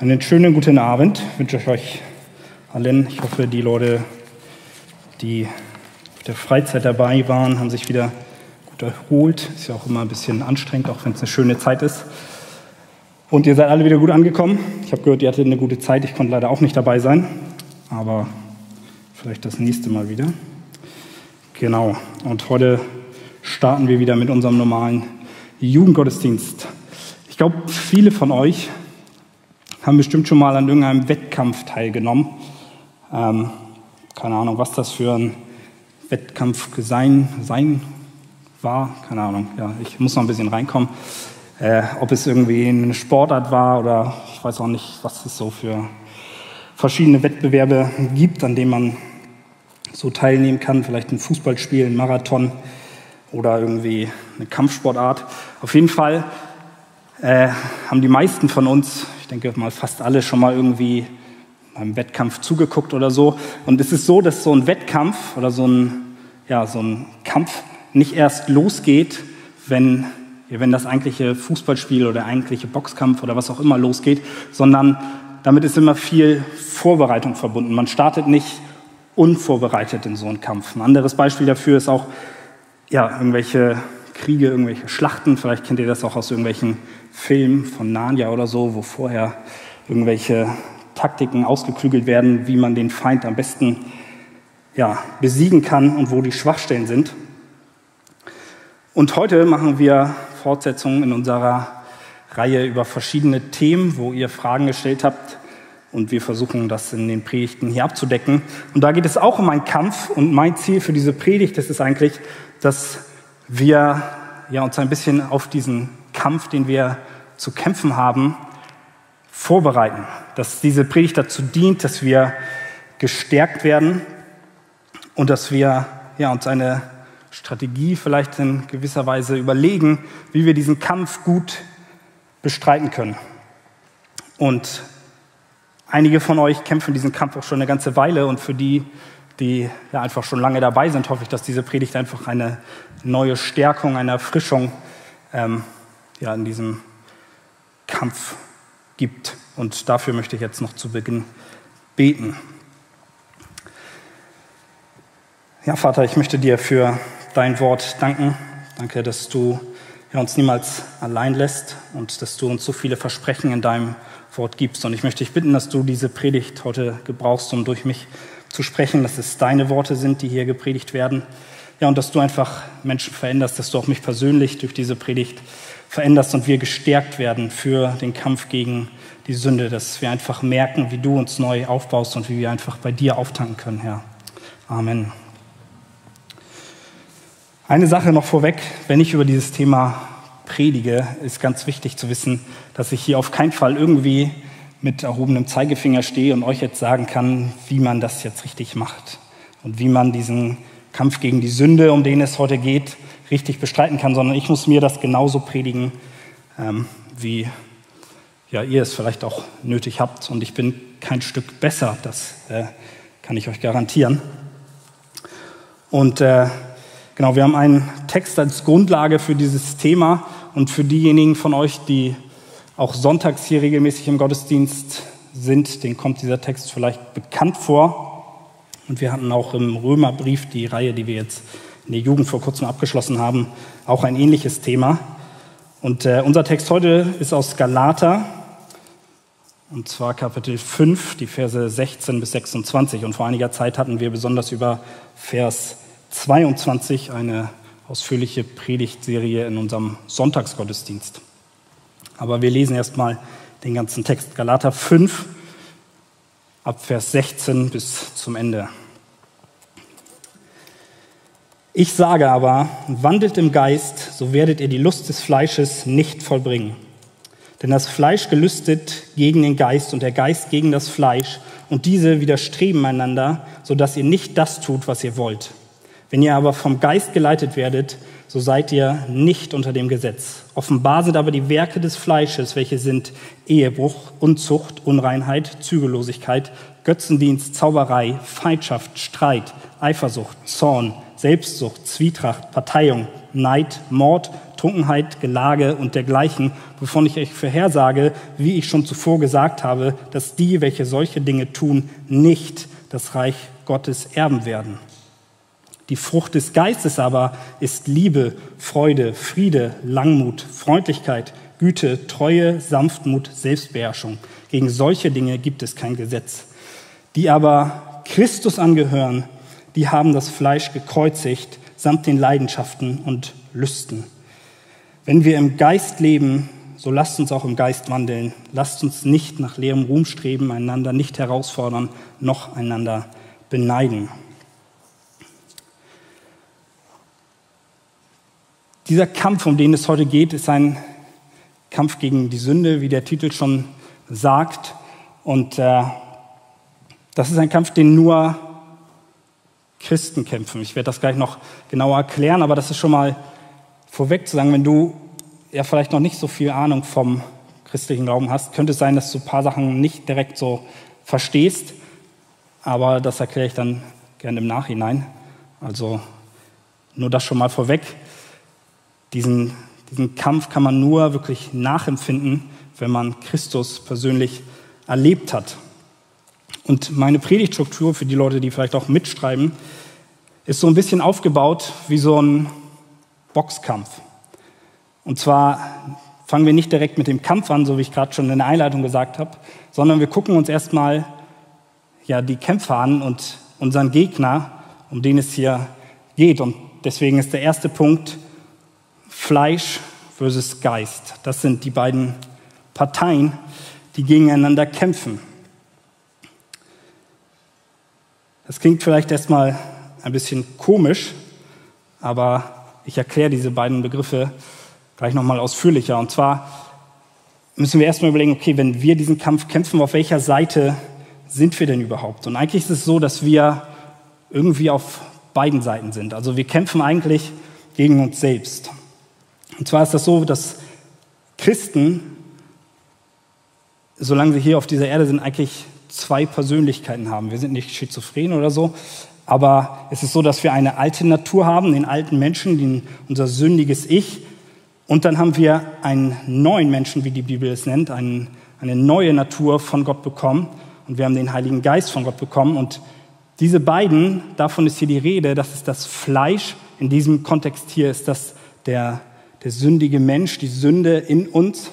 Einen schönen guten Abend wünsche ich euch allen. Ich hoffe, die Leute, die auf der Freizeit dabei waren, haben sich wieder gut erholt. Ist ja auch immer ein bisschen anstrengend, auch wenn es eine schöne Zeit ist. Und ihr seid alle wieder gut angekommen. Ich habe gehört, ihr hattet eine gute Zeit. Ich konnte leider auch nicht dabei sein, aber vielleicht das nächste Mal wieder. Genau. Und heute starten wir wieder mit unserem normalen Jugendgottesdienst. Ich glaube, viele von euch haben bestimmt schon mal an irgendeinem Wettkampf teilgenommen. Ähm, keine Ahnung, was das für ein Wettkampf sein, sein war. Keine Ahnung, ja, ich muss noch ein bisschen reinkommen. Äh, ob es irgendwie eine Sportart war oder ich weiß auch nicht, was es so für verschiedene Wettbewerbe gibt, an denen man so teilnehmen kann. Vielleicht ein Fußballspiel, ein Marathon oder irgendwie eine Kampfsportart. Auf jeden Fall äh, haben die meisten von uns, denke mal fast alle schon mal irgendwie beim Wettkampf zugeguckt oder so. Und es ist so, dass so ein Wettkampf oder so ein, ja, so ein Kampf nicht erst losgeht, wenn, wenn das eigentliche Fußballspiel oder eigentliche Boxkampf oder was auch immer losgeht, sondern damit ist immer viel Vorbereitung verbunden. Man startet nicht unvorbereitet in so einen Kampf. Ein anderes Beispiel dafür ist auch ja, irgendwelche Kriege, irgendwelche Schlachten. Vielleicht kennt ihr das auch aus irgendwelchen Filmen von Narnia oder so, wo vorher irgendwelche Taktiken ausgeklügelt werden, wie man den Feind am besten ja, besiegen kann und wo die Schwachstellen sind. Und heute machen wir Fortsetzungen in unserer Reihe über verschiedene Themen, wo ihr Fragen gestellt habt. Und wir versuchen das in den Predigten hier abzudecken. Und da geht es auch um einen Kampf. Und mein Ziel für diese Predigt ist es eigentlich, dass wir ja, uns ein bisschen auf diesen Kampf, den wir zu kämpfen haben, vorbereiten. Dass diese Predigt dazu dient, dass wir gestärkt werden und dass wir ja, uns eine Strategie vielleicht in gewisser Weise überlegen, wie wir diesen Kampf gut bestreiten können. Und einige von euch kämpfen diesen Kampf auch schon eine ganze Weile und für die, die ja einfach schon lange dabei sind, hoffe ich, dass diese Predigt einfach eine neue Stärkung, eine Erfrischung ähm, ja, in diesem Kampf gibt. Und dafür möchte ich jetzt noch zu Beginn beten. Ja, Vater, ich möchte dir für dein Wort danken. Danke, dass du uns niemals allein lässt und dass du uns so viele Versprechen in deinem Wort gibst. Und ich möchte dich bitten, dass du diese Predigt heute gebrauchst, um durch mich zu sprechen, dass es deine Worte sind, die hier gepredigt werden. Ja, und dass du einfach Menschen veränderst, dass du auch mich persönlich durch diese Predigt veränderst und wir gestärkt werden für den Kampf gegen die Sünde, dass wir einfach merken, wie du uns neu aufbaust und wie wir einfach bei dir auftanken können, Herr. Amen. Eine Sache noch vorweg, wenn ich über dieses Thema predige, ist ganz wichtig zu wissen, dass ich hier auf keinen Fall irgendwie mit erhobenem Zeigefinger stehe und euch jetzt sagen kann, wie man das jetzt richtig macht und wie man diesen Kampf gegen die Sünde, um den es heute geht, richtig bestreiten kann, sondern ich muss mir das genauso predigen, ähm, wie ja, ihr es vielleicht auch nötig habt. Und ich bin kein Stück besser, das äh, kann ich euch garantieren. Und äh, genau, wir haben einen Text als Grundlage für dieses Thema und für diejenigen von euch, die auch sonntags hier regelmäßig im Gottesdienst sind, denen kommt dieser Text vielleicht bekannt vor. Und wir hatten auch im Römerbrief, die Reihe, die wir jetzt in der Jugend vor kurzem abgeschlossen haben, auch ein ähnliches Thema. Und äh, unser Text heute ist aus Galater, und zwar Kapitel 5, die Verse 16 bis 26. Und vor einiger Zeit hatten wir besonders über Vers 22 eine ausführliche Predigtserie in unserem Sonntagsgottesdienst. Aber wir lesen erstmal den ganzen Text. Galater 5, ab Vers 16 bis zum Ende. Ich sage aber, wandelt im Geist, so werdet ihr die Lust des Fleisches nicht vollbringen. Denn das Fleisch gelüstet gegen den Geist und der Geist gegen das Fleisch und diese widerstreben einander, sodass ihr nicht das tut, was ihr wollt. Wenn ihr aber vom Geist geleitet werdet, so seid ihr nicht unter dem Gesetz. Offenbar sind aber die Werke des Fleisches, welche sind Ehebruch, Unzucht, Unreinheit, Zügellosigkeit, Götzendienst, Zauberei, Feindschaft, Streit, Eifersucht, Zorn, Selbstsucht, Zwietracht, Parteiung, Neid, Mord, Trunkenheit, Gelage und dergleichen, wovon ich euch vorhersage, wie ich schon zuvor gesagt habe, dass die, welche solche Dinge tun, nicht das Reich Gottes erben werden. Die Frucht des Geistes aber ist Liebe, Freude, Friede, Langmut, Freundlichkeit, Güte, Treue, Sanftmut, Selbstbeherrschung. Gegen solche Dinge gibt es kein Gesetz. Die aber Christus angehören, die haben das Fleisch gekreuzigt samt den Leidenschaften und Lüsten. Wenn wir im Geist leben, so lasst uns auch im Geist wandeln. Lasst uns nicht nach leerem Ruhm streben, einander nicht herausfordern, noch einander beneiden. Dieser Kampf, um den es heute geht, ist ein Kampf gegen die Sünde, wie der Titel schon sagt. Und äh, das ist ein Kampf, den nur Christen kämpfen. Ich werde das gleich noch genauer erklären, aber das ist schon mal vorweg zu sagen, wenn du ja vielleicht noch nicht so viel Ahnung vom christlichen Glauben hast, könnte es sein, dass du ein paar Sachen nicht direkt so verstehst, aber das erkläre ich dann gerne im Nachhinein. Also nur das schon mal vorweg. Diesen, diesen Kampf kann man nur wirklich nachempfinden, wenn man Christus persönlich erlebt hat. Und meine Predigtstruktur für die Leute, die vielleicht auch mitschreiben, ist so ein bisschen aufgebaut wie so ein Boxkampf. Und zwar fangen wir nicht direkt mit dem Kampf an, so wie ich gerade schon in der Einleitung gesagt habe, sondern wir gucken uns erstmal ja, die Kämpfer an und unseren Gegner, um den es hier geht. Und deswegen ist der erste Punkt Fleisch versus Geist. Das sind die beiden Parteien, die gegeneinander kämpfen. Das klingt vielleicht erstmal ein bisschen komisch, aber ich erkläre diese beiden Begriffe gleich nochmal ausführlicher. Und zwar müssen wir erstmal überlegen, okay, wenn wir diesen Kampf kämpfen, auf welcher Seite sind wir denn überhaupt? Und eigentlich ist es so, dass wir irgendwie auf beiden Seiten sind. Also wir kämpfen eigentlich gegen uns selbst. Und zwar ist das so, dass Christen, solange sie hier auf dieser Erde sind, eigentlich zwei Persönlichkeiten haben. Wir sind nicht schizophren oder so, aber es ist so, dass wir eine alte Natur haben, den alten Menschen, den, unser sündiges Ich. Und dann haben wir einen neuen Menschen, wie die Bibel es nennt, einen, eine neue Natur von Gott bekommen. Und wir haben den Heiligen Geist von Gott bekommen. Und diese beiden, davon ist hier die Rede, das ist das Fleisch. In diesem Kontext hier ist das der, der sündige Mensch, die Sünde in uns.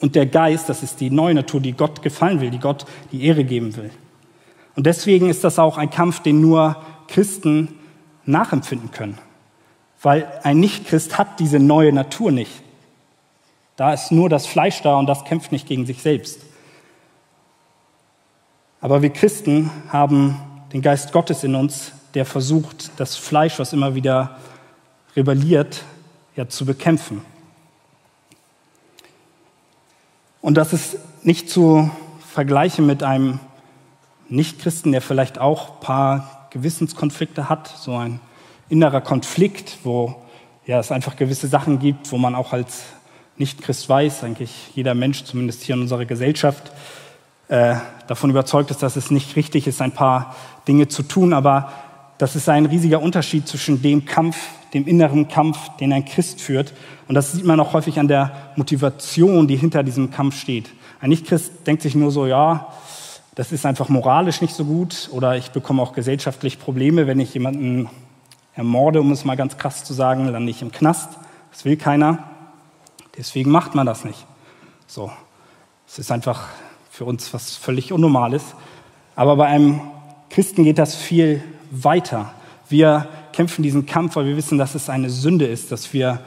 Und der Geist, das ist die neue Natur, die Gott gefallen will, die Gott die Ehre geben will. Und deswegen ist das auch ein Kampf, den nur Christen nachempfinden können. Weil ein Nichtchrist hat diese neue Natur nicht. Da ist nur das Fleisch da und das kämpft nicht gegen sich selbst. Aber wir Christen haben den Geist Gottes in uns, der versucht, das Fleisch, was immer wieder rebelliert, ja, zu bekämpfen. Und das ist nicht zu vergleichen mit einem Nichtchristen, der vielleicht auch ein paar Gewissenskonflikte hat, so ein innerer Konflikt, wo ja, es einfach gewisse Sachen gibt, wo man auch als Nichtchrist weiß, eigentlich jeder Mensch, zumindest hier in unserer Gesellschaft, äh, davon überzeugt ist, dass es nicht richtig ist, ein paar Dinge zu tun. Aber das ist ein riesiger Unterschied zwischen dem Kampf, dem inneren Kampf, den ein Christ führt. Und das sieht man auch häufig an der Motivation, die hinter diesem Kampf steht. Ein Nichtchrist denkt sich nur so, ja, das ist einfach moralisch nicht so gut oder ich bekomme auch gesellschaftlich Probleme, wenn ich jemanden ermorde, um es mal ganz krass zu sagen, dann nicht im Knast. Das will keiner. Deswegen macht man das nicht. So. Es ist einfach für uns was völlig Unnormales. Aber bei einem Christen geht das viel weiter. Wir kämpfen diesen Kampf, weil wir wissen, dass es eine Sünde ist, dass wir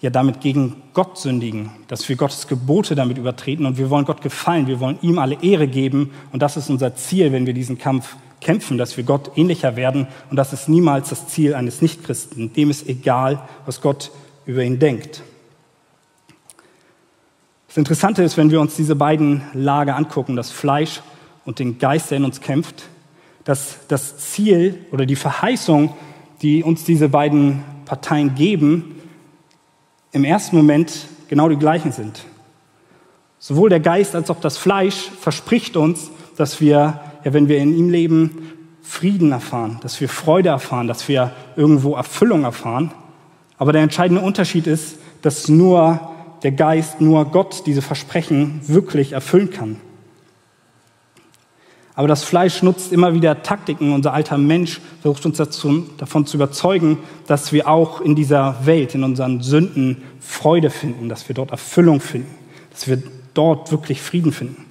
ja damit gegen Gott sündigen, dass wir Gottes Gebote damit übertreten. Und wir wollen Gott gefallen, wir wollen ihm alle Ehre geben. Und das ist unser Ziel, wenn wir diesen Kampf kämpfen, dass wir Gott ähnlicher werden. Und das ist niemals das Ziel eines Nichtchristen, dem ist egal, was Gott über ihn denkt. Das Interessante ist, wenn wir uns diese beiden Lager angucken, das Fleisch und den Geist, der in uns kämpft, dass das Ziel oder die Verheißung, die uns diese beiden Parteien geben, im ersten Moment genau die gleichen sind. Sowohl der Geist als auch das Fleisch verspricht uns, dass wir, ja, wenn wir in ihm leben, Frieden erfahren, dass wir Freude erfahren, dass wir irgendwo Erfüllung erfahren. Aber der entscheidende Unterschied ist, dass nur der Geist, nur Gott diese Versprechen wirklich erfüllen kann. Aber das Fleisch nutzt immer wieder Taktiken. Unser alter Mensch versucht uns dazu, davon zu überzeugen, dass wir auch in dieser Welt, in unseren Sünden Freude finden, dass wir dort Erfüllung finden, dass wir dort wirklich Frieden finden.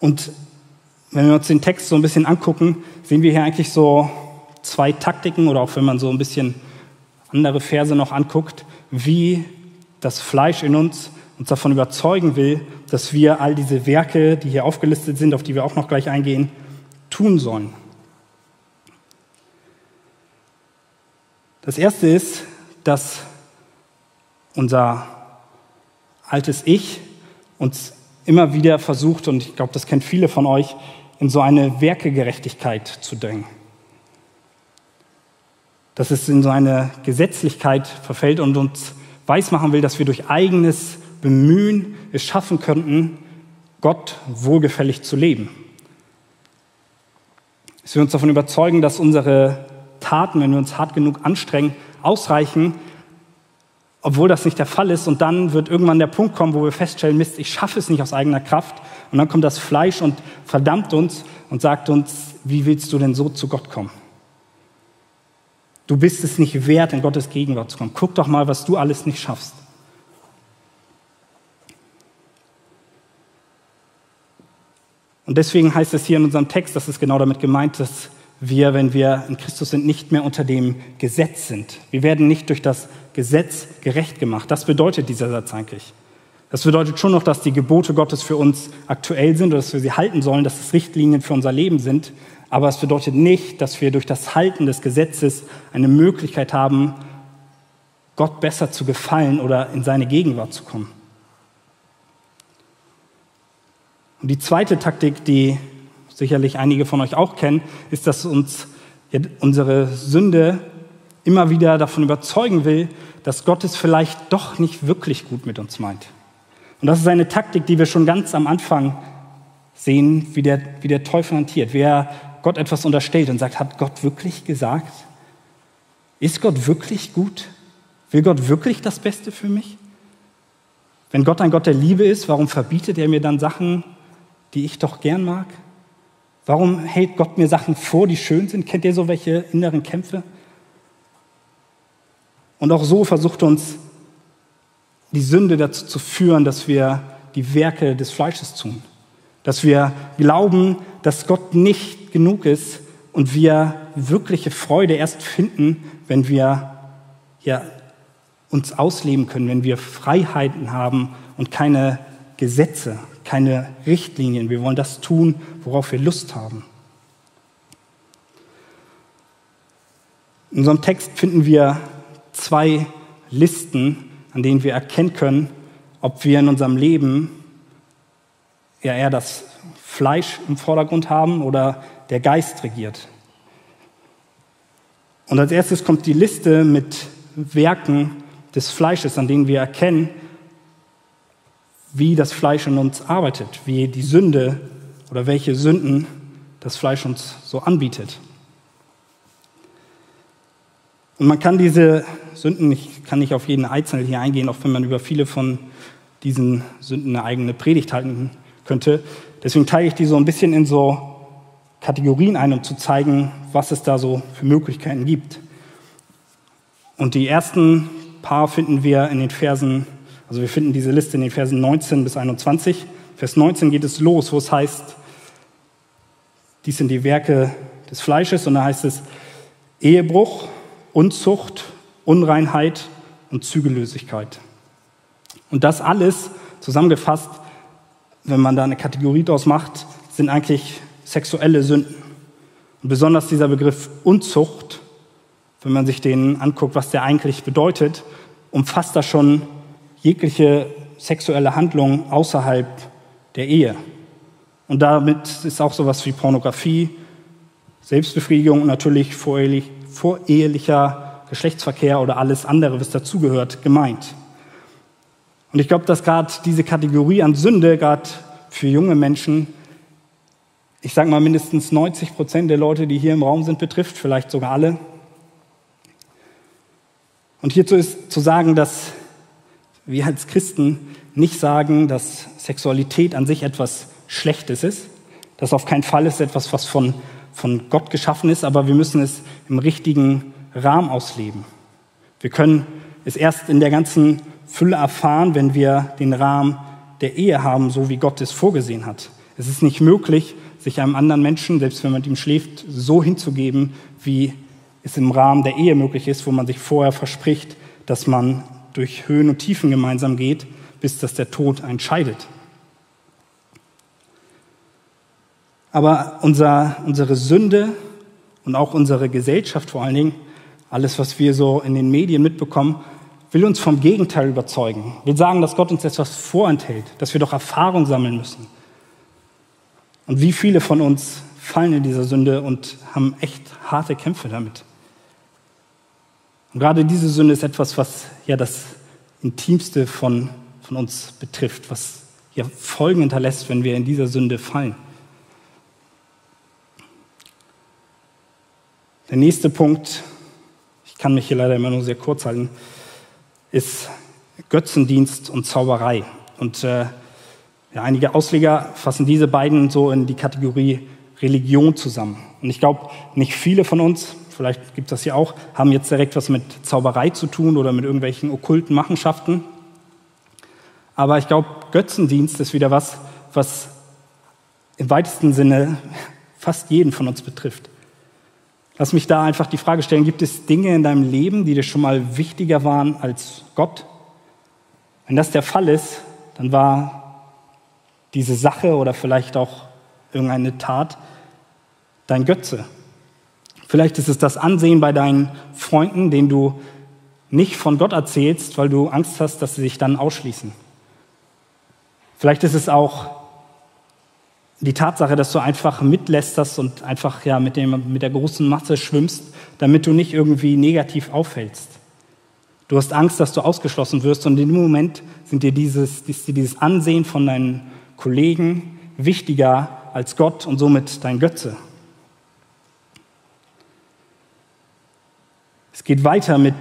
Und wenn wir uns den Text so ein bisschen angucken, sehen wir hier eigentlich so zwei Taktiken oder auch wenn man so ein bisschen andere Verse noch anguckt, wie das Fleisch in uns uns davon überzeugen will, dass wir all diese Werke, die hier aufgelistet sind, auf die wir auch noch gleich eingehen, tun sollen. Das erste ist, dass unser altes Ich uns immer wieder versucht, und ich glaube, das kennt viele von euch, in so eine Werkegerechtigkeit zu drängen. Dass es in so eine Gesetzlichkeit verfällt und uns weismachen will, dass wir durch eigenes Bemühen es schaffen könnten, Gott wohlgefällig zu leben. Dass wir uns davon überzeugen, dass unsere Taten, wenn wir uns hart genug anstrengen, ausreichen, obwohl das nicht der Fall ist. Und dann wird irgendwann der Punkt kommen, wo wir feststellen, Mist, ich schaffe es nicht aus eigener Kraft. Und dann kommt das Fleisch und verdammt uns und sagt uns, wie willst du denn so zu Gott kommen? Du bist es nicht wert, in Gottes Gegenwart zu kommen. Guck doch mal, was du alles nicht schaffst. Und deswegen heißt es hier in unserem Text, das ist genau damit gemeint, dass wir, wenn wir in Christus sind, nicht mehr unter dem Gesetz sind. Wir werden nicht durch das Gesetz gerecht gemacht. Das bedeutet dieser Satz eigentlich. Das bedeutet schon noch, dass die Gebote Gottes für uns aktuell sind oder dass wir sie halten sollen, dass es Richtlinien für unser Leben sind. Aber es bedeutet nicht, dass wir durch das Halten des Gesetzes eine Möglichkeit haben, Gott besser zu gefallen oder in seine Gegenwart zu kommen. Und die zweite Taktik, die sicherlich einige von euch auch kennen, ist, dass uns unsere Sünde immer wieder davon überzeugen will, dass Gott es vielleicht doch nicht wirklich gut mit uns meint. Und das ist eine Taktik, die wir schon ganz am Anfang sehen, wie der, wie der Teufel hantiert. Wer Gott etwas unterstellt und sagt, hat Gott wirklich gesagt? Ist Gott wirklich gut? Will Gott wirklich das Beste für mich? Wenn Gott ein Gott der Liebe ist, warum verbietet er mir dann Sachen, die ich doch gern mag? Warum hält Gott mir Sachen vor, die schön sind? Kennt ihr so welche inneren Kämpfe? Und auch so versucht uns die Sünde dazu zu führen, dass wir die Werke des Fleisches tun. Dass wir glauben, dass Gott nicht genug ist und wir wirkliche Freude erst finden, wenn wir ja, uns ausleben können, wenn wir Freiheiten haben und keine Gesetze, keine Richtlinien. Wir wollen das tun, worauf wir Lust haben. In unserem Text finden wir zwei Listen, an denen wir erkennen können, ob wir in unserem Leben ja eher das Fleisch im Vordergrund haben oder der Geist regiert. Und als erstes kommt die Liste mit Werken des Fleisches, an denen wir erkennen, wie das Fleisch in uns arbeitet, wie die Sünde oder welche Sünden das Fleisch uns so anbietet. Und man kann diese Sünden, ich kann nicht auf jeden Einzelnen hier eingehen, auch wenn man über viele von diesen Sünden eine eigene Predigt halten könnte. Deswegen teile ich die so ein bisschen in so Kategorien ein, um zu zeigen, was es da so für Möglichkeiten gibt. Und die ersten paar finden wir in den Versen also wir finden diese Liste in den Versen 19 bis 21. Vers 19 geht es los, wo es heißt, dies sind die Werke des Fleisches und da heißt es Ehebruch, Unzucht, Unreinheit und Zügellosigkeit. Und das alles zusammengefasst, wenn man da eine Kategorie draus macht, sind eigentlich sexuelle Sünden. Und besonders dieser Begriff Unzucht, wenn man sich den anguckt, was der eigentlich bedeutet, umfasst da schon jegliche sexuelle Handlung außerhalb der Ehe. Und damit ist auch sowas wie Pornografie, Selbstbefriedigung und natürlich vorehelich, vorehelicher Geschlechtsverkehr oder alles andere, was dazugehört, gemeint. Und ich glaube, dass gerade diese Kategorie an Sünde, gerade für junge Menschen, ich sage mal mindestens 90 Prozent der Leute, die hier im Raum sind, betrifft, vielleicht sogar alle. Und hierzu ist zu sagen, dass wir als Christen nicht sagen, dass Sexualität an sich etwas Schlechtes ist. Das auf keinen Fall ist etwas, was von, von Gott geschaffen ist, aber wir müssen es im richtigen Rahmen ausleben. Wir können es erst in der ganzen Fülle erfahren, wenn wir den Rahmen der Ehe haben, so wie Gott es vorgesehen hat. Es ist nicht möglich, sich einem anderen Menschen, selbst wenn man mit ihm schläft, so hinzugeben, wie es im Rahmen der Ehe möglich ist, wo man sich vorher verspricht, dass man durch Höhen und Tiefen gemeinsam geht, bis dass der Tod entscheidet. Aber unser, unsere Sünde und auch unsere Gesellschaft vor allen Dingen, alles, was wir so in den Medien mitbekommen, will uns vom Gegenteil überzeugen, will sagen, dass Gott uns etwas vorenthält, dass wir doch Erfahrung sammeln müssen. Und wie viele von uns fallen in dieser Sünde und haben echt harte Kämpfe damit. Und gerade diese Sünde ist etwas, was ja das Intimste von, von uns betrifft, was ja Folgen hinterlässt, wenn wir in dieser Sünde fallen. Der nächste Punkt, ich kann mich hier leider immer nur sehr kurz halten, ist Götzendienst und Zauberei. Und äh, ja, einige Ausleger fassen diese beiden so in die Kategorie Religion zusammen. Und ich glaube, nicht viele von uns, vielleicht gibt es das ja auch, haben jetzt direkt was mit Zauberei zu tun oder mit irgendwelchen okkulten Machenschaften. Aber ich glaube, Götzendienst ist wieder was, was im weitesten Sinne fast jeden von uns betrifft. Lass mich da einfach die Frage stellen, gibt es Dinge in deinem Leben, die dir schon mal wichtiger waren als Gott? Wenn das der Fall ist, dann war diese Sache oder vielleicht auch irgendeine Tat dein Götze. Vielleicht ist es das Ansehen bei deinen Freunden, denen du nicht von Gott erzählst, weil du Angst hast, dass sie sich dann ausschließen. Vielleicht ist es auch die Tatsache, dass du einfach mitlästerst und einfach ja mit, dem, mit der großen Masse schwimmst, damit du nicht irgendwie negativ auffällst. Du hast Angst, dass du ausgeschlossen wirst und in dem Moment sind dir dieses, ist dir dieses Ansehen von deinen Kollegen wichtiger als Gott und somit dein Götze. Geht weiter mit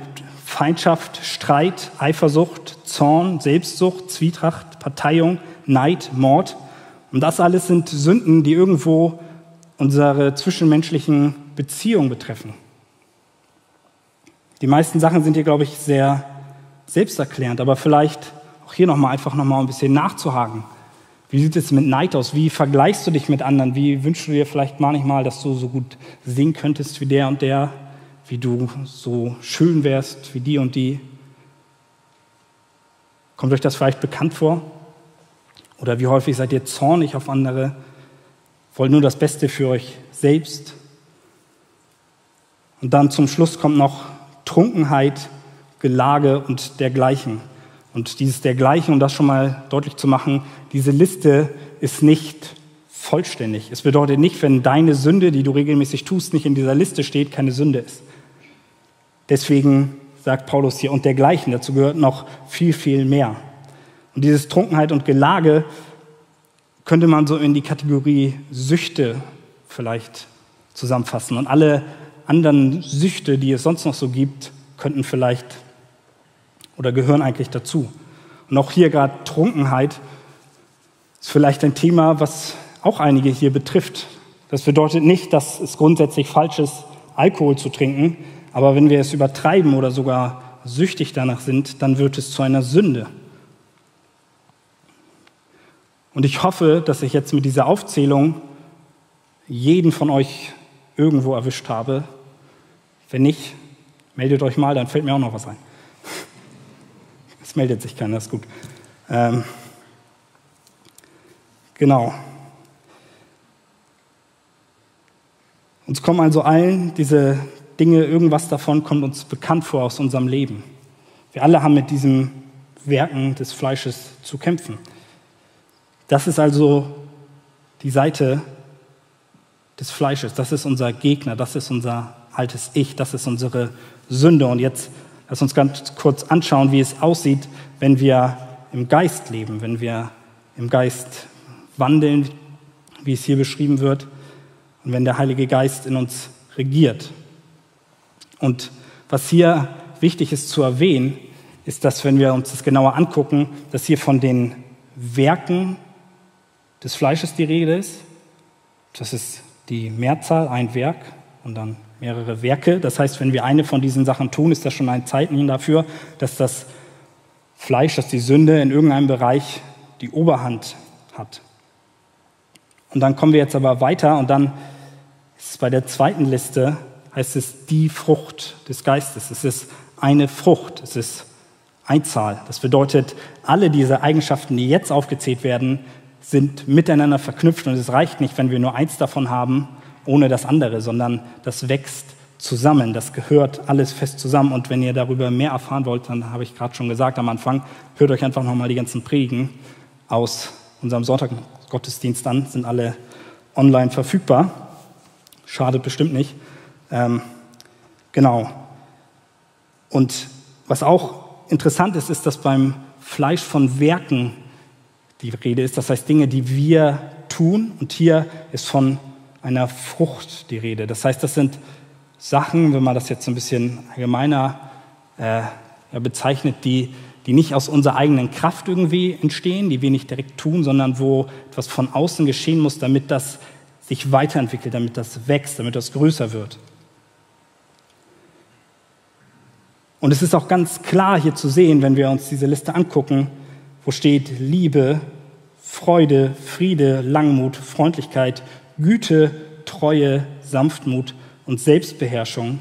Feindschaft, Streit, Eifersucht, Zorn, Selbstsucht, Zwietracht, Parteiung, Neid, Mord und das alles sind Sünden, die irgendwo unsere zwischenmenschlichen Beziehungen betreffen. Die meisten Sachen sind hier, glaube ich, sehr selbsterklärend, aber vielleicht auch hier nochmal einfach nochmal ein bisschen nachzuhaken. Wie sieht es mit Neid aus? Wie vergleichst du dich mit anderen? Wie wünschst du dir vielleicht manchmal, dass du so gut singen könntest wie der und der? Wie du so schön wärst wie die und die? Kommt euch das vielleicht bekannt vor? Oder wie häufig seid ihr zornig auf andere, wollt nur das Beste für euch selbst? Und dann zum Schluss kommt noch Trunkenheit, Gelage und dergleichen. Und dieses dergleichen, um das schon mal deutlich zu machen, diese Liste ist nicht vollständig. Es bedeutet nicht, wenn deine Sünde, die du regelmäßig tust, nicht in dieser Liste steht, keine Sünde ist. Deswegen sagt Paulus hier und dergleichen, dazu gehört noch viel, viel mehr. Und dieses Trunkenheit und Gelage könnte man so in die Kategorie Süchte vielleicht zusammenfassen. Und alle anderen Süchte, die es sonst noch so gibt, könnten vielleicht oder gehören eigentlich dazu. Und auch hier gerade Trunkenheit ist vielleicht ein Thema, was auch einige hier betrifft. Das bedeutet nicht, dass es grundsätzlich falsch ist, Alkohol zu trinken, aber wenn wir es übertreiben oder sogar süchtig danach sind, dann wird es zu einer Sünde. Und ich hoffe, dass ich jetzt mit dieser Aufzählung jeden von euch irgendwo erwischt habe. Wenn nicht, meldet euch mal, dann fällt mir auch noch was ein. Es meldet sich keiner, das ist gut. Ähm, genau. Uns kommen also allen diese Dinge, irgendwas davon kommt uns bekannt vor aus unserem Leben. Wir alle haben mit diesen Werken des Fleisches zu kämpfen. Das ist also die Seite des Fleisches. Das ist unser Gegner. Das ist unser altes Ich. Das ist unsere Sünde. Und jetzt lass uns ganz kurz anschauen, wie es aussieht, wenn wir im Geist leben, wenn wir im Geist wandeln, wie es hier beschrieben wird, und wenn der Heilige Geist in uns regiert. Und was hier wichtig ist zu erwähnen, ist, dass wenn wir uns das genauer angucken, dass hier von den Werken des Fleisches die Rede ist. Das ist die Mehrzahl, ein Werk und dann mehrere Werke. Das heißt, wenn wir eine von diesen Sachen tun, ist das schon ein Zeichen dafür, dass das Fleisch, dass die Sünde in irgendeinem Bereich die Oberhand hat. Und dann kommen wir jetzt aber weiter und dann ist es bei der zweiten Liste, heißt es die Frucht des Geistes. Es ist eine Frucht, es ist Einzahl. Das bedeutet, alle diese Eigenschaften, die jetzt aufgezählt werden, sind miteinander verknüpft und es reicht nicht, wenn wir nur eins davon haben, ohne das andere, sondern das wächst zusammen, das gehört alles fest zusammen. Und wenn ihr darüber mehr erfahren wollt, dann habe ich gerade schon gesagt am Anfang, hört euch einfach nochmal die ganzen Predigen aus unserem Sonntaggottesdienst an, sind alle online verfügbar. Schadet bestimmt nicht. Ähm, genau. Und was auch interessant ist, ist, dass beim Fleisch von Werken die Rede ist. Das heißt Dinge, die wir tun. Und hier ist von einer Frucht die Rede. Das heißt, das sind Sachen, wenn man das jetzt ein bisschen allgemeiner äh, ja, bezeichnet, die, die nicht aus unserer eigenen Kraft irgendwie entstehen, die wir nicht direkt tun, sondern wo etwas von außen geschehen muss, damit das sich weiterentwickelt, damit das wächst, damit das größer wird. Und es ist auch ganz klar hier zu sehen, wenn wir uns diese Liste angucken, wo steht Liebe, Freude, Friede, Langmut, Freundlichkeit, Güte, Treue, Sanftmut und Selbstbeherrschung,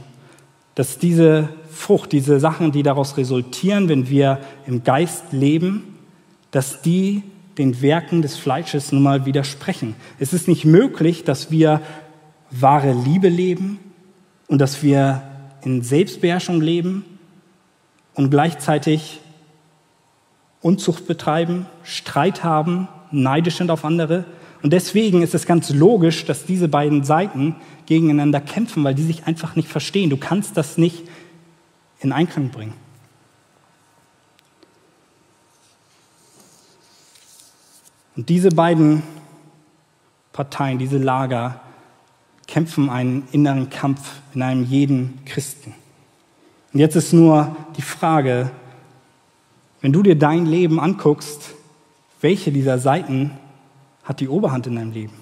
dass diese Frucht, diese Sachen, die daraus resultieren, wenn wir im Geist leben, dass die den Werken des Fleisches nun mal widersprechen. Es ist nicht möglich, dass wir wahre Liebe leben und dass wir in Selbstbeherrschung leben und gleichzeitig Unzucht betreiben, Streit haben, neidisch sind auf andere. Und deswegen ist es ganz logisch, dass diese beiden Seiten gegeneinander kämpfen, weil die sich einfach nicht verstehen. Du kannst das nicht in Einklang bringen. Und diese beiden Parteien, diese Lager kämpfen einen inneren Kampf in einem jeden Christen. Und jetzt ist nur die Frage, wenn du dir dein Leben anguckst, welche dieser Seiten hat die Oberhand in deinem Leben?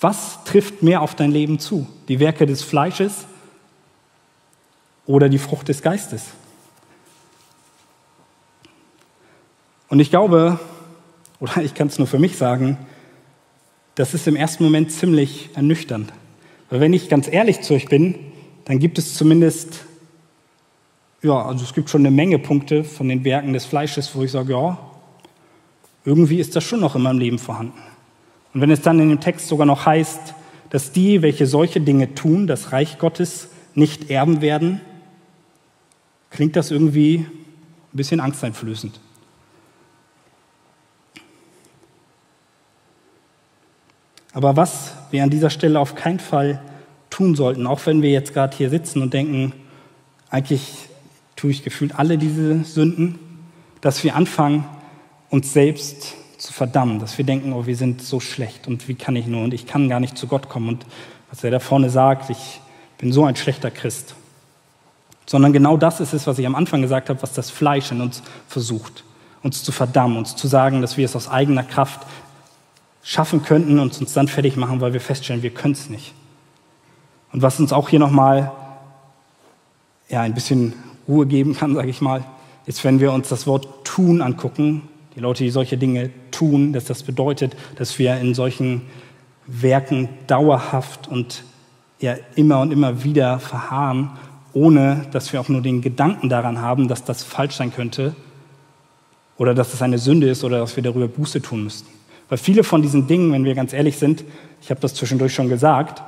Was trifft mehr auf dein Leben zu? Die Werke des Fleisches oder die Frucht des Geistes? Und ich glaube, oder ich kann es nur für mich sagen, das ist im ersten Moment ziemlich ernüchternd. Weil wenn ich ganz ehrlich zu euch bin, dann gibt es zumindest ja, also es gibt schon eine Menge Punkte von den Werken des Fleisches, wo ich sage, ja, irgendwie ist das schon noch in meinem Leben vorhanden. Und wenn es dann in dem Text sogar noch heißt, dass die, welche solche Dinge tun, das Reich Gottes nicht erben werden, klingt das irgendwie ein bisschen angsteinflößend. Aber was wir an dieser Stelle auf keinen Fall tun sollten, auch wenn wir jetzt gerade hier sitzen und denken, eigentlich tue ich gefühlt alle diese Sünden, dass wir anfangen, uns selbst zu verdammen, dass wir denken, oh, wir sind so schlecht und wie kann ich nur und ich kann gar nicht zu Gott kommen und was er da vorne sagt, ich bin so ein schlechter Christ. Sondern genau das ist es, was ich am Anfang gesagt habe, was das Fleisch in uns versucht, uns zu verdammen, uns zu sagen, dass wir es aus eigener Kraft schaffen könnten und uns dann fertig machen, weil wir feststellen, wir können es nicht. Und was uns auch hier nochmal ja, ein bisschen Ruhe geben kann, sage ich mal, ist, wenn wir uns das Wort tun angucken. Die Leute, die solche Dinge tun, dass das bedeutet, dass wir in solchen Werken dauerhaft und ja immer und immer wieder verharren, ohne dass wir auch nur den Gedanken daran haben, dass das falsch sein könnte oder dass es eine Sünde ist oder dass wir darüber Buße tun müssten. Weil viele von diesen Dingen, wenn wir ganz ehrlich sind, ich habe das zwischendurch schon gesagt,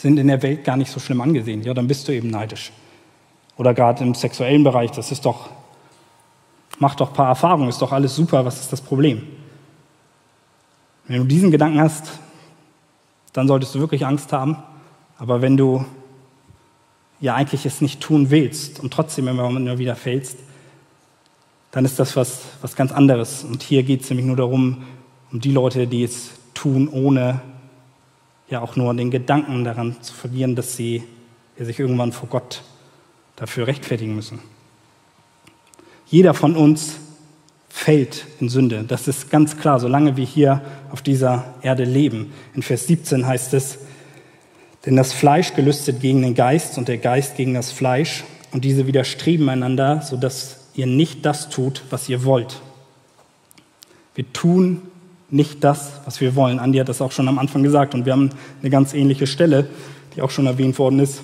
sind in der Welt gar nicht so schlimm angesehen. Ja, dann bist du eben neidisch. Oder gerade im sexuellen Bereich, das ist doch, mach doch ein paar Erfahrungen, ist doch alles super, was ist das Problem? Wenn du diesen Gedanken hast, dann solltest du wirklich Angst haben. Aber wenn du ja eigentlich es nicht tun willst und trotzdem immer wieder fällst, dann ist das was, was ganz anderes. Und hier geht es nämlich nur darum, um die Leute, die es tun, ohne ja auch nur den Gedanken daran zu verlieren, dass sie sich irgendwann vor Gott dafür rechtfertigen müssen. Jeder von uns fällt in Sünde. Das ist ganz klar, solange wir hier auf dieser Erde leben. In Vers 17 heißt es, denn das Fleisch gelüstet gegen den Geist und der Geist gegen das Fleisch und diese widerstreben einander, sodass ihr nicht das tut, was ihr wollt. Wir tun nicht das, was wir wollen. Andi hat das auch schon am Anfang gesagt und wir haben eine ganz ähnliche Stelle, die auch schon erwähnt worden ist,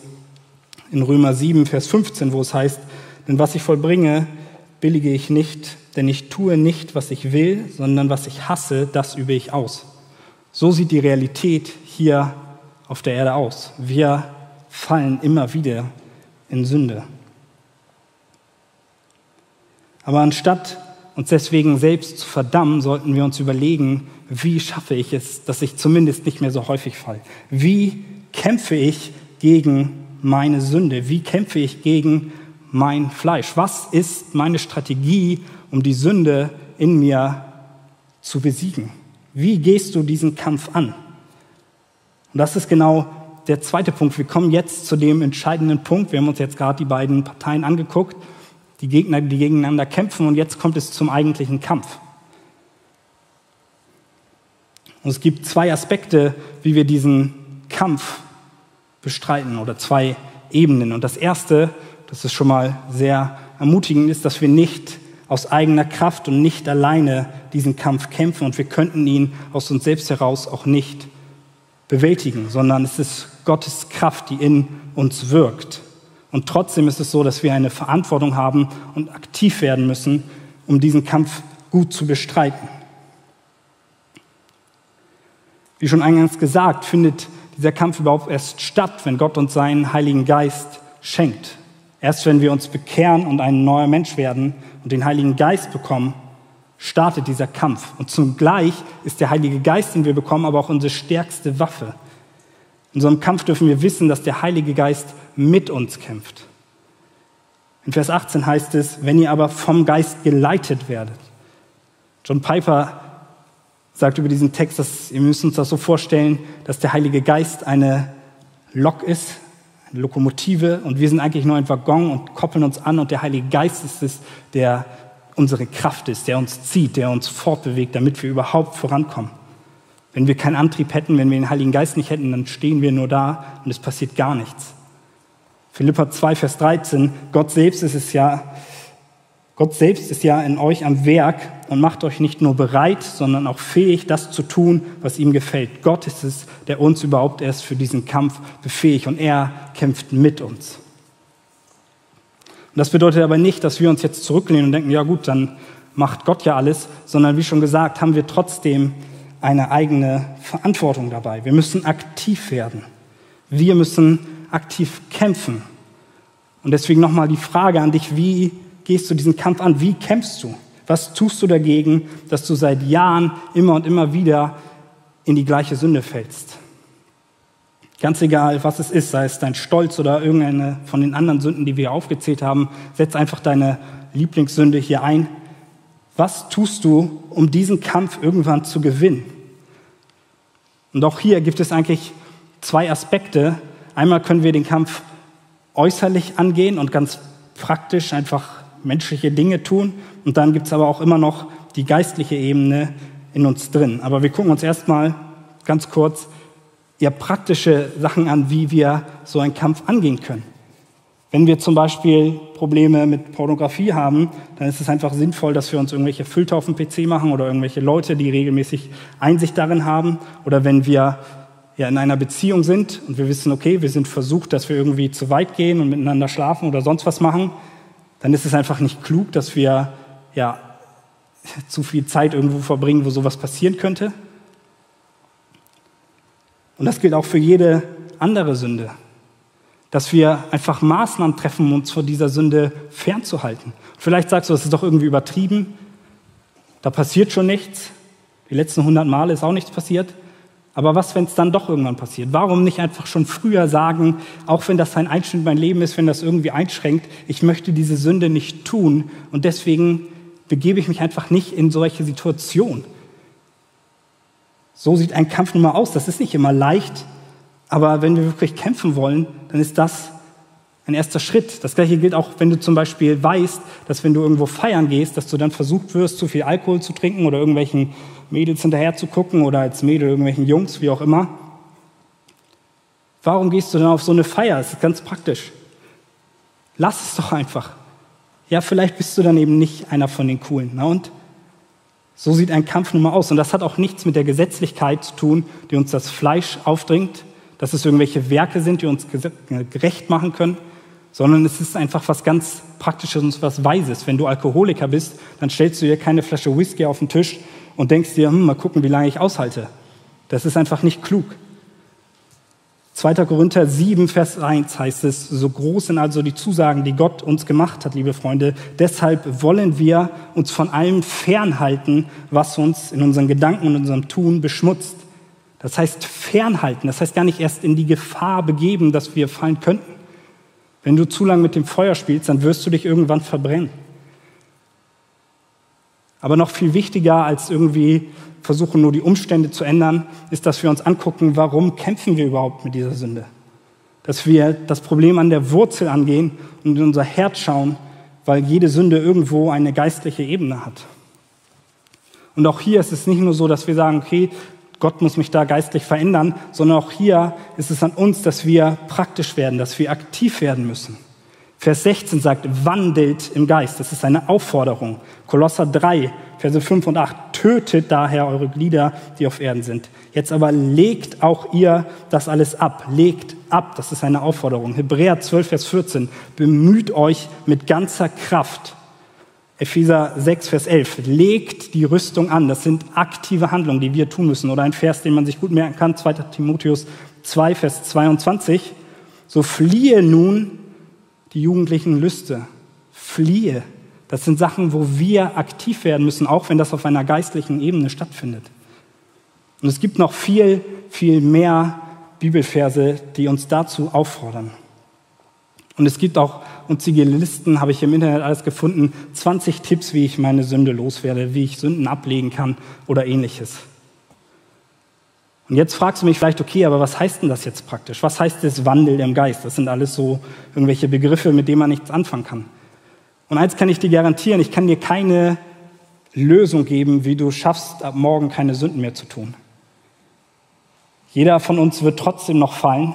in Römer 7, Vers 15, wo es heißt, denn was ich vollbringe, billige ich nicht, denn ich tue nicht, was ich will, sondern was ich hasse, das übe ich aus. So sieht die Realität hier auf der Erde aus. Wir fallen immer wieder in Sünde. Aber anstatt uns deswegen selbst zu verdammen, sollten wir uns überlegen, wie schaffe ich es, dass ich zumindest nicht mehr so häufig falle? Wie kämpfe ich gegen meine Sünde? Wie kämpfe ich gegen mein Fleisch? Was ist meine Strategie, um die Sünde in mir zu besiegen? Wie gehst du diesen Kampf an? Und das ist genau der zweite Punkt. Wir kommen jetzt zu dem entscheidenden Punkt. Wir haben uns jetzt gerade die beiden Parteien angeguckt die Gegner, die gegeneinander kämpfen und jetzt kommt es zum eigentlichen Kampf. Und es gibt zwei Aspekte, wie wir diesen Kampf bestreiten oder zwei Ebenen. Und das erste, das ist schon mal sehr ermutigend, ist, dass wir nicht aus eigener Kraft und nicht alleine diesen Kampf kämpfen und wir könnten ihn aus uns selbst heraus auch nicht bewältigen, sondern es ist Gottes Kraft, die in uns wirkt. Und trotzdem ist es so, dass wir eine Verantwortung haben und aktiv werden müssen, um diesen Kampf gut zu bestreiten. Wie schon eingangs gesagt, findet dieser Kampf überhaupt erst statt, wenn Gott uns seinen Heiligen Geist schenkt. Erst wenn wir uns bekehren und ein neuer Mensch werden und den Heiligen Geist bekommen, startet dieser Kampf. Und zugleich ist der Heilige Geist, den wir bekommen, aber auch unsere stärkste Waffe. In einem Kampf dürfen wir wissen, dass der Heilige Geist mit uns kämpft. In Vers 18 heißt es, wenn ihr aber vom Geist geleitet werdet. John Piper sagt über diesen Text, dass ihr müsst uns das so vorstellen, dass der Heilige Geist eine Lok ist, eine Lokomotive und wir sind eigentlich nur ein Waggon und koppeln uns an und der Heilige Geist ist es, der unsere Kraft ist, der uns zieht, der uns fortbewegt, damit wir überhaupt vorankommen. Wenn wir keinen Antrieb hätten, wenn wir den Heiligen Geist nicht hätten, dann stehen wir nur da und es passiert gar nichts. Philippa 2, Vers 13, Gott selbst ist es ja, Gott selbst ist ja in euch am Werk und macht euch nicht nur bereit, sondern auch fähig, das zu tun, was ihm gefällt. Gott ist es, der uns überhaupt erst für diesen Kampf befähigt und er kämpft mit uns. Und das bedeutet aber nicht, dass wir uns jetzt zurücklehnen und denken, ja gut, dann macht Gott ja alles, sondern wie schon gesagt, haben wir trotzdem eine eigene Verantwortung dabei. Wir müssen aktiv werden. Wir müssen aktiv kämpfen. Und deswegen nochmal die Frage an dich, wie gehst du diesen Kampf an? Wie kämpfst du? Was tust du dagegen, dass du seit Jahren immer und immer wieder in die gleiche Sünde fällst? Ganz egal, was es ist, sei es dein Stolz oder irgendeine von den anderen Sünden, die wir aufgezählt haben, setz einfach deine Lieblingssünde hier ein. Was tust du, um diesen Kampf irgendwann zu gewinnen? Und auch hier gibt es eigentlich zwei Aspekte, Einmal können wir den Kampf äußerlich angehen und ganz praktisch einfach menschliche Dinge tun. Und dann gibt es aber auch immer noch die geistliche Ebene in uns drin. Aber wir gucken uns erstmal ganz kurz ja praktische Sachen an, wie wir so einen Kampf angehen können. Wenn wir zum Beispiel Probleme mit Pornografie haben, dann ist es einfach sinnvoll, dass wir uns irgendwelche Filter auf dem PC machen oder irgendwelche Leute, die regelmäßig Einsicht darin haben. Oder wenn wir ja in einer Beziehung sind und wir wissen, okay, wir sind versucht, dass wir irgendwie zu weit gehen und miteinander schlafen oder sonst was machen, dann ist es einfach nicht klug, dass wir ja zu viel Zeit irgendwo verbringen, wo sowas passieren könnte. Und das gilt auch für jede andere Sünde, dass wir einfach Maßnahmen treffen, um uns vor dieser Sünde fernzuhalten. Vielleicht sagst du, das ist doch irgendwie übertrieben, da passiert schon nichts, die letzten 100 Male ist auch nichts passiert. Aber was, wenn es dann doch irgendwann passiert? Warum nicht einfach schon früher sagen, auch wenn das ein Einschnitt in mein Leben ist, wenn das irgendwie einschränkt, ich möchte diese Sünde nicht tun und deswegen begebe ich mich einfach nicht in solche Situationen. So sieht ein Kampf nun mal aus. Das ist nicht immer leicht, aber wenn wir wirklich kämpfen wollen, dann ist das ein erster Schritt. Das gleiche gilt auch, wenn du zum Beispiel weißt, dass wenn du irgendwo feiern gehst, dass du dann versucht wirst, zu viel Alkohol zu trinken oder irgendwelchen Mädels hinterher zu gucken oder als Mädel irgendwelchen Jungs, wie auch immer. Warum gehst du dann auf so eine Feier? Das ist ganz praktisch. Lass es doch einfach. Ja, vielleicht bist du dann eben nicht einer von den Coolen. Na und? So sieht ein Kampf nun mal aus. Und das hat auch nichts mit der Gesetzlichkeit zu tun, die uns das Fleisch aufdringt, dass es irgendwelche Werke sind, die uns gerecht machen können, sondern es ist einfach was ganz Praktisches und was Weises. Wenn du Alkoholiker bist, dann stellst du dir keine Flasche Whisky auf den Tisch und denkst dir, hm, mal gucken, wie lange ich aushalte. Das ist einfach nicht klug. 2. Korinther 7, Vers 1 heißt es, so groß sind also die Zusagen, die Gott uns gemacht hat, liebe Freunde. Deshalb wollen wir uns von allem fernhalten, was uns in unseren Gedanken und unserem Tun beschmutzt. Das heißt fernhalten, das heißt gar nicht erst in die Gefahr begeben, dass wir fallen könnten. Wenn du zu lange mit dem Feuer spielst, dann wirst du dich irgendwann verbrennen. Aber noch viel wichtiger als irgendwie versuchen, nur die Umstände zu ändern, ist, dass wir uns angucken, warum kämpfen wir überhaupt mit dieser Sünde. Dass wir das Problem an der Wurzel angehen und in unser Herz schauen, weil jede Sünde irgendwo eine geistliche Ebene hat. Und auch hier ist es nicht nur so, dass wir sagen, okay, Gott muss mich da geistlich verändern, sondern auch hier ist es an uns, dass wir praktisch werden, dass wir aktiv werden müssen. Vers 16 sagt, wandelt im Geist. Das ist eine Aufforderung. Kolosser 3, Verse 5 und 8. Tötet daher eure Glieder, die auf Erden sind. Jetzt aber legt auch ihr das alles ab. Legt ab. Das ist eine Aufforderung. Hebräer 12, Vers 14. Bemüht euch mit ganzer Kraft Epheser 6, Vers 11. Legt die Rüstung an. Das sind aktive Handlungen, die wir tun müssen. Oder ein Vers, den man sich gut merken kann, 2. Timotheus 2, Vers 22. So fliehe nun die jugendlichen Lüste. Fliehe. Das sind Sachen, wo wir aktiv werden müssen, auch wenn das auf einer geistlichen Ebene stattfindet. Und es gibt noch viel, viel mehr Bibelverse, die uns dazu auffordern. Und es gibt auch unzählige Listen, habe ich im Internet alles gefunden, 20 Tipps, wie ich meine Sünde loswerde, wie ich Sünden ablegen kann oder ähnliches. Und jetzt fragst du mich vielleicht, okay, aber was heißt denn das jetzt praktisch? Was heißt das Wandel im Geist? Das sind alles so irgendwelche Begriffe, mit denen man nichts anfangen kann. Und eins kann ich dir garantieren, ich kann dir keine Lösung geben, wie du schaffst, ab morgen keine Sünden mehr zu tun. Jeder von uns wird trotzdem noch fallen,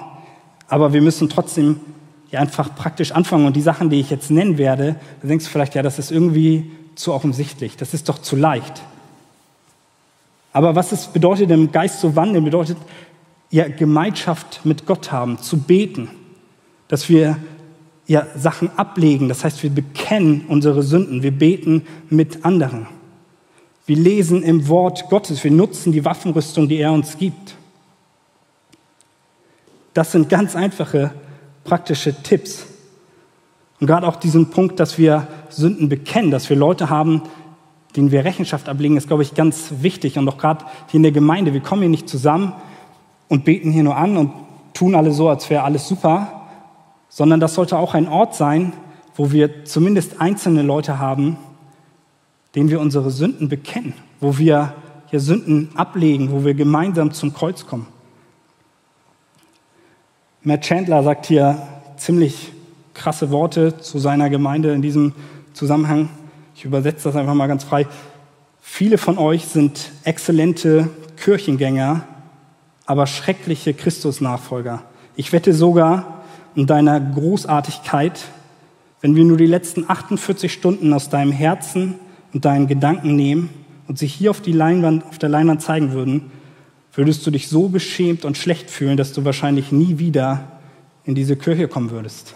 aber wir müssen trotzdem ja einfach praktisch anfangen. Und die Sachen, die ich jetzt nennen werde, da denkst du vielleicht, ja, das ist irgendwie zu offensichtlich, das ist doch zu leicht. Aber was es bedeutet, im Geist zu wandeln, bedeutet ja Gemeinschaft mit Gott haben, zu beten, dass wir ja Sachen ablegen. Das heißt, wir bekennen unsere Sünden, wir beten mit anderen. Wir lesen im Wort Gottes, wir nutzen die Waffenrüstung, die er uns gibt. Das sind ganz einfache praktische Tipps. Und gerade auch diesen Punkt, dass wir Sünden bekennen, dass wir Leute haben, denen wir Rechenschaft ablegen, ist, glaube ich, ganz wichtig. Und auch gerade hier in der Gemeinde, wir kommen hier nicht zusammen und beten hier nur an und tun alle so, als wäre alles super, sondern das sollte auch ein Ort sein, wo wir zumindest einzelne Leute haben, denen wir unsere Sünden bekennen, wo wir hier Sünden ablegen, wo wir gemeinsam zum Kreuz kommen. Matt Chandler sagt hier ziemlich krasse Worte zu seiner Gemeinde in diesem Zusammenhang. Ich übersetze das einfach mal ganz frei. Viele von euch sind exzellente Kirchengänger, aber schreckliche Christusnachfolger. Ich wette sogar in deiner Großartigkeit, wenn wir nur die letzten 48 Stunden aus deinem Herzen und deinen Gedanken nehmen und sie hier auf, die Leinwand, auf der Leinwand zeigen würden, würdest du dich so beschämt und schlecht fühlen, dass du wahrscheinlich nie wieder in diese Kirche kommen würdest.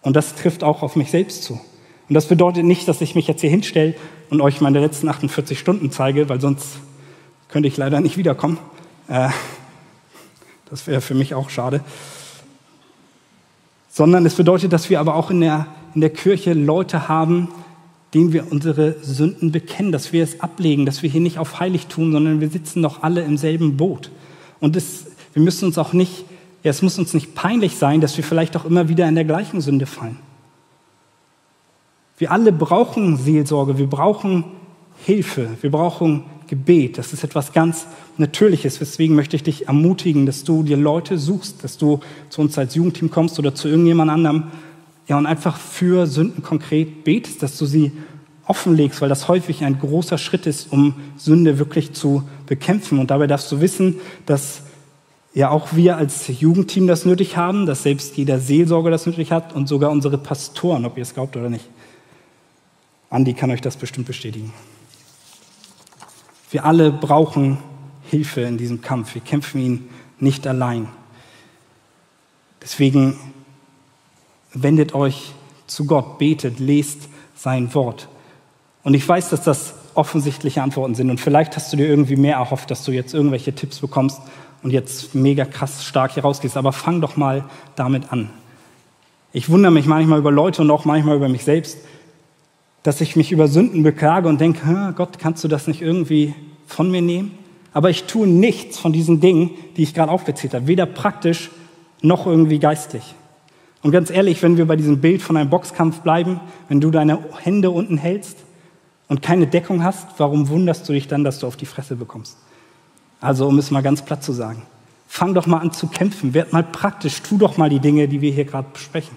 Und das trifft auch auf mich selbst zu. Und das bedeutet nicht, dass ich mich jetzt hier hinstelle und euch meine letzten 48 Stunden zeige, weil sonst könnte ich leider nicht wiederkommen. Äh, das wäre für mich auch schade. Sondern es bedeutet, dass wir aber auch in der, in der Kirche Leute haben, denen wir unsere Sünden bekennen, dass wir es ablegen, dass wir hier nicht auf heilig tun, sondern wir sitzen doch alle im selben Boot. Und es, wir müssen uns auch nicht, ja, es muss uns nicht peinlich sein, dass wir vielleicht auch immer wieder in der gleichen Sünde fallen. Wir alle brauchen Seelsorge, wir brauchen Hilfe, wir brauchen Gebet. Das ist etwas ganz Natürliches. Deswegen möchte ich dich ermutigen, dass du dir Leute suchst, dass du zu uns als Jugendteam kommst oder zu irgendjemand anderem ja, und einfach für Sünden konkret betest, dass du sie offenlegst, weil das häufig ein großer Schritt ist, um Sünde wirklich zu bekämpfen. Und dabei darfst du wissen, dass ja auch wir als Jugendteam das nötig haben, dass selbst jeder Seelsorger das nötig hat und sogar unsere Pastoren, ob ihr es glaubt oder nicht. Andi kann euch das bestimmt bestätigen. Wir alle brauchen Hilfe in diesem Kampf. Wir kämpfen ihn nicht allein. Deswegen wendet euch zu Gott, betet, lest sein Wort. Und ich weiß, dass das offensichtliche Antworten sind. Und vielleicht hast du dir irgendwie mehr erhofft, dass du jetzt irgendwelche Tipps bekommst und jetzt mega krass stark hier rausgehst. Aber fang doch mal damit an. Ich wundere mich manchmal über Leute und auch manchmal über mich selbst, dass ich mich über Sünden beklage und denke, Gott, kannst du das nicht irgendwie von mir nehmen? Aber ich tue nichts von diesen Dingen, die ich gerade aufgezählt habe, weder praktisch noch irgendwie geistlich. Und ganz ehrlich, wenn wir bei diesem Bild von einem Boxkampf bleiben, wenn du deine Hände unten hältst und keine Deckung hast, warum wunderst du dich dann, dass du auf die Fresse bekommst? Also, um es mal ganz platt zu sagen, fang doch mal an zu kämpfen, werd mal praktisch, tu doch mal die Dinge, die wir hier gerade besprechen.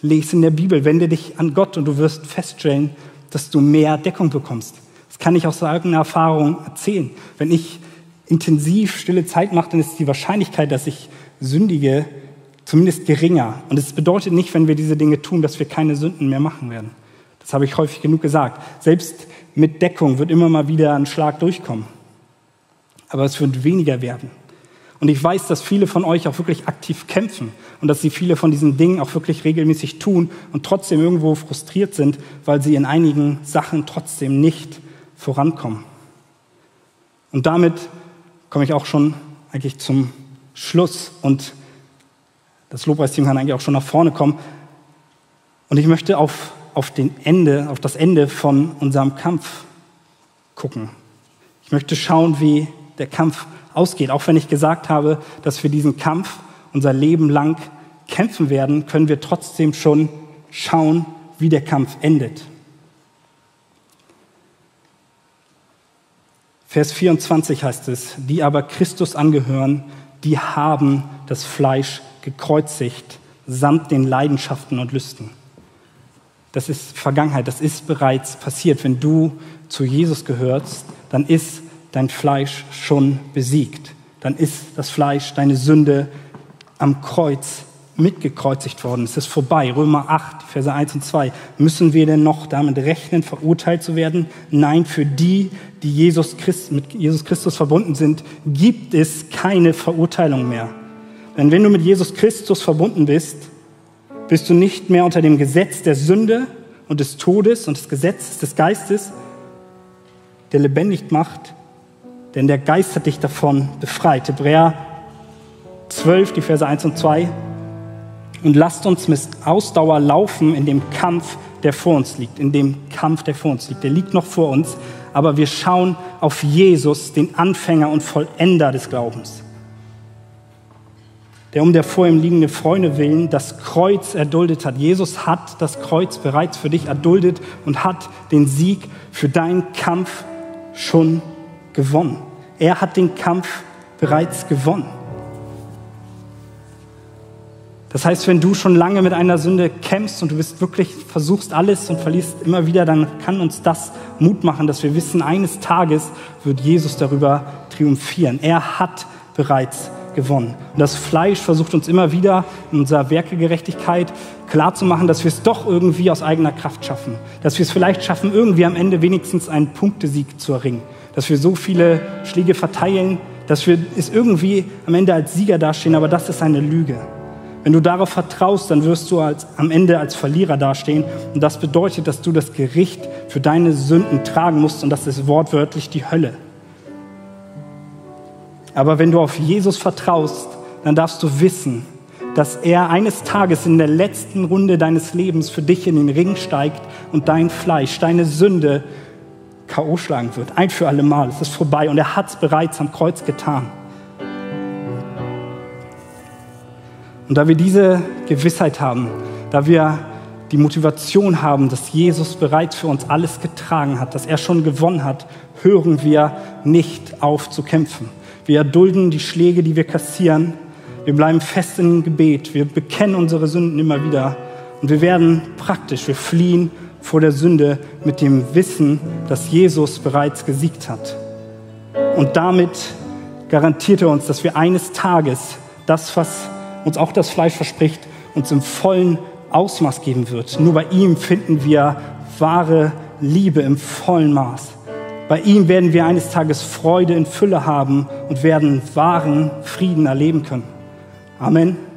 Lese in der Bibel, wende dich an Gott und du wirst feststellen, dass du mehr Deckung bekommst. Das kann ich aus eigener Erfahrung erzählen. Wenn ich intensiv stille Zeit mache, dann ist die Wahrscheinlichkeit, dass ich sündige, zumindest geringer. Und es bedeutet nicht, wenn wir diese Dinge tun, dass wir keine Sünden mehr machen werden. Das habe ich häufig genug gesagt. Selbst mit Deckung wird immer mal wieder ein Schlag durchkommen. Aber es wird weniger werden. Und ich weiß, dass viele von euch auch wirklich aktiv kämpfen und dass sie viele von diesen Dingen auch wirklich regelmäßig tun und trotzdem irgendwo frustriert sind, weil sie in einigen Sachen trotzdem nicht vorankommen. Und damit komme ich auch schon eigentlich zum Schluss und das Lobpreisteam kann eigentlich auch schon nach vorne kommen. Und ich möchte auf, auf, den Ende, auf das Ende von unserem Kampf gucken. Ich möchte schauen, wie der Kampf ausgeht. Auch wenn ich gesagt habe, dass wir diesen Kampf unser Leben lang kämpfen werden, können wir trotzdem schon schauen, wie der Kampf endet. Vers 24 heißt es, die aber Christus angehören, die haben das Fleisch gekreuzigt, samt den Leidenschaften und Lüsten. Das ist Vergangenheit, das ist bereits passiert. Wenn du zu Jesus gehörst, dann ist dein Fleisch schon besiegt. Dann ist das Fleisch, deine Sünde am Kreuz mitgekreuzigt worden. Es ist vorbei. Römer 8, Verse 1 und 2. Müssen wir denn noch damit rechnen, verurteilt zu werden? Nein, für die, die Jesus Christ, mit Jesus Christus verbunden sind, gibt es keine Verurteilung mehr. Denn wenn du mit Jesus Christus verbunden bist, bist du nicht mehr unter dem Gesetz der Sünde und des Todes und des Gesetzes des Geistes, der lebendig macht, denn der Geist hat dich davon befreit. Hebräer 12, die Verse 1 und 2 und lasst uns mit Ausdauer laufen in dem Kampf, der vor uns liegt, in dem Kampf, der vor uns liegt. Der liegt noch vor uns, aber wir schauen auf Jesus, den Anfänger und Vollender des Glaubens, der um der vor ihm liegende Freunde willen das Kreuz erduldet hat. Jesus hat das Kreuz bereits für dich erduldet und hat den Sieg für deinen Kampf schon gewonnen. Er hat den Kampf bereits gewonnen. Das heißt, wenn du schon lange mit einer Sünde kämpfst und du bist wirklich, versuchst alles und verlierst immer wieder, dann kann uns das Mut machen, dass wir wissen, eines Tages wird Jesus darüber triumphieren. Er hat bereits gewonnen. Und das Fleisch versucht uns immer wieder in unserer Werkegerechtigkeit klarzumachen, dass wir es doch irgendwie aus eigener Kraft schaffen. Dass wir es vielleicht schaffen, irgendwie am Ende wenigstens einen Punktesieg zu erringen. Dass wir so viele Schläge verteilen, dass wir es irgendwie am Ende als Sieger dastehen, aber das ist eine Lüge. Wenn du darauf vertraust, dann wirst du als, am Ende als Verlierer dastehen. Und das bedeutet, dass du das Gericht für deine Sünden tragen musst. Und das ist wortwörtlich die Hölle. Aber wenn du auf Jesus vertraust, dann darfst du wissen, dass er eines Tages in der letzten Runde deines Lebens für dich in den Ring steigt und dein Fleisch, deine Sünde K.O. schlagen wird. Ein für alle Mal. Es ist vorbei und er hat es bereits am Kreuz getan. Und da wir diese Gewissheit haben, da wir die Motivation haben, dass Jesus bereits für uns alles getragen hat, dass er schon gewonnen hat, hören wir nicht auf zu kämpfen. Wir erdulden die Schläge, die wir kassieren. Wir bleiben fest im Gebet. Wir bekennen unsere Sünden immer wieder. Und wir werden praktisch. Wir fliehen vor der Sünde mit dem Wissen, dass Jesus bereits gesiegt hat. Und damit garantiert er uns, dass wir eines Tages das, was uns auch das Fleisch verspricht, uns im vollen Ausmaß geben wird. Nur bei ihm finden wir wahre Liebe im vollen Maß. Bei ihm werden wir eines Tages Freude in Fülle haben und werden wahren Frieden erleben können. Amen.